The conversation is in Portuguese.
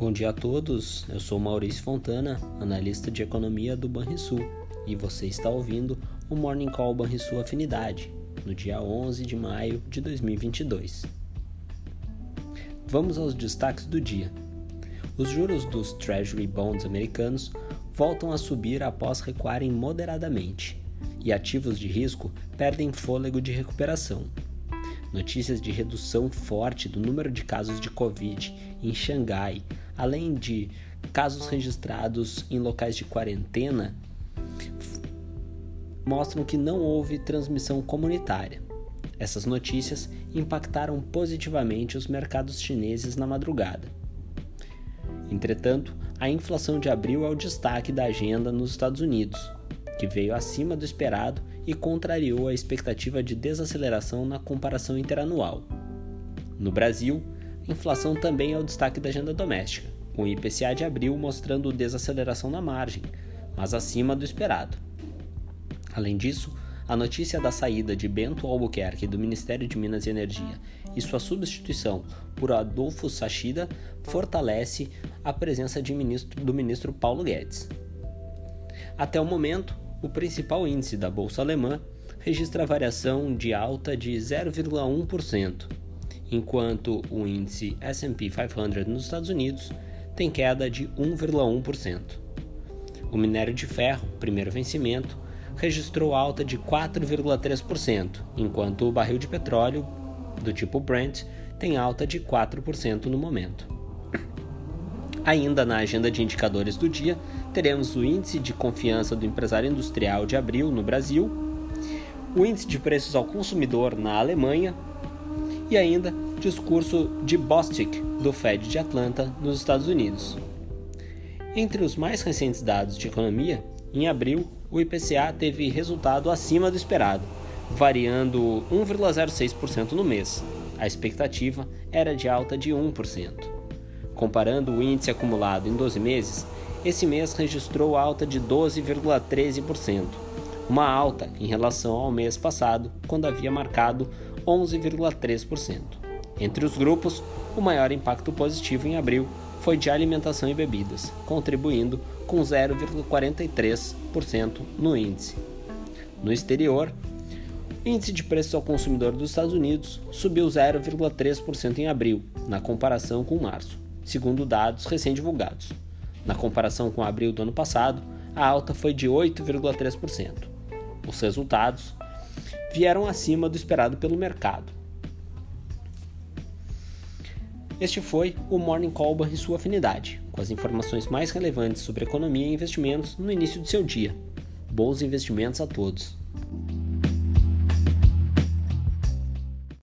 Bom dia a todos, eu sou Maurício Fontana, analista de economia do Banrisul, e você está ouvindo o Morning Call Banrisul Afinidade, no dia 11 de maio de 2022. Vamos aos destaques do dia. Os juros dos Treasury Bonds americanos voltam a subir após recuarem moderadamente, e ativos de risco perdem fôlego de recuperação notícias de redução forte do número de casos de Covid em Xangai, além de casos registrados em locais de quarentena, mostram que não houve transmissão comunitária. Essas notícias impactaram positivamente os mercados chineses na madrugada. Entretanto, a inflação de abril é o destaque da agenda nos Estados Unidos, que veio acima do esperado e contrariou a expectativa de desaceleração na comparação interanual. No Brasil, inflação também é o destaque da agenda doméstica, com o IPCA de abril mostrando desaceleração na margem, mas acima do esperado. Além disso, a notícia da saída de Bento Albuquerque do Ministério de Minas e Energia e sua substituição por Adolfo Sachida fortalece a presença ministro, do ministro Paulo Guedes. Até o momento, o principal índice da bolsa alemã registra variação de alta de 0,1%, enquanto o índice S&P 500 nos Estados Unidos tem queda de 1,1%. O minério de ferro, primeiro vencimento, registrou alta de 4,3%, enquanto o barril de petróleo do tipo Brent tem alta de 4% no momento. Ainda na agenda de indicadores do dia, teremos o Índice de Confiança do Empresário Industrial de abril no Brasil, o Índice de Preços ao Consumidor na Alemanha e ainda discurso de Bostic do Fed de Atlanta nos Estados Unidos. Entre os mais recentes dados de economia, em abril, o IPCA teve resultado acima do esperado, variando 1,06% no mês. A expectativa era de alta de 1%. Comparando o índice acumulado em 12 meses, esse mês registrou alta de 12,13%, uma alta em relação ao mês passado, quando havia marcado 11,3%. Entre os grupos, o maior impacto positivo em abril foi de alimentação e bebidas, contribuindo com 0,43% no índice. No exterior, o índice de preços ao consumidor dos Estados Unidos subiu 0,3% em abril, na comparação com março segundo dados recém-divulgados. Na comparação com abril do ano passado, a alta foi de 8,3%. Os resultados vieram acima do esperado pelo mercado. Este foi o Morning Call e sua afinidade, com as informações mais relevantes sobre economia e investimentos no início do seu dia. Bons investimentos a todos!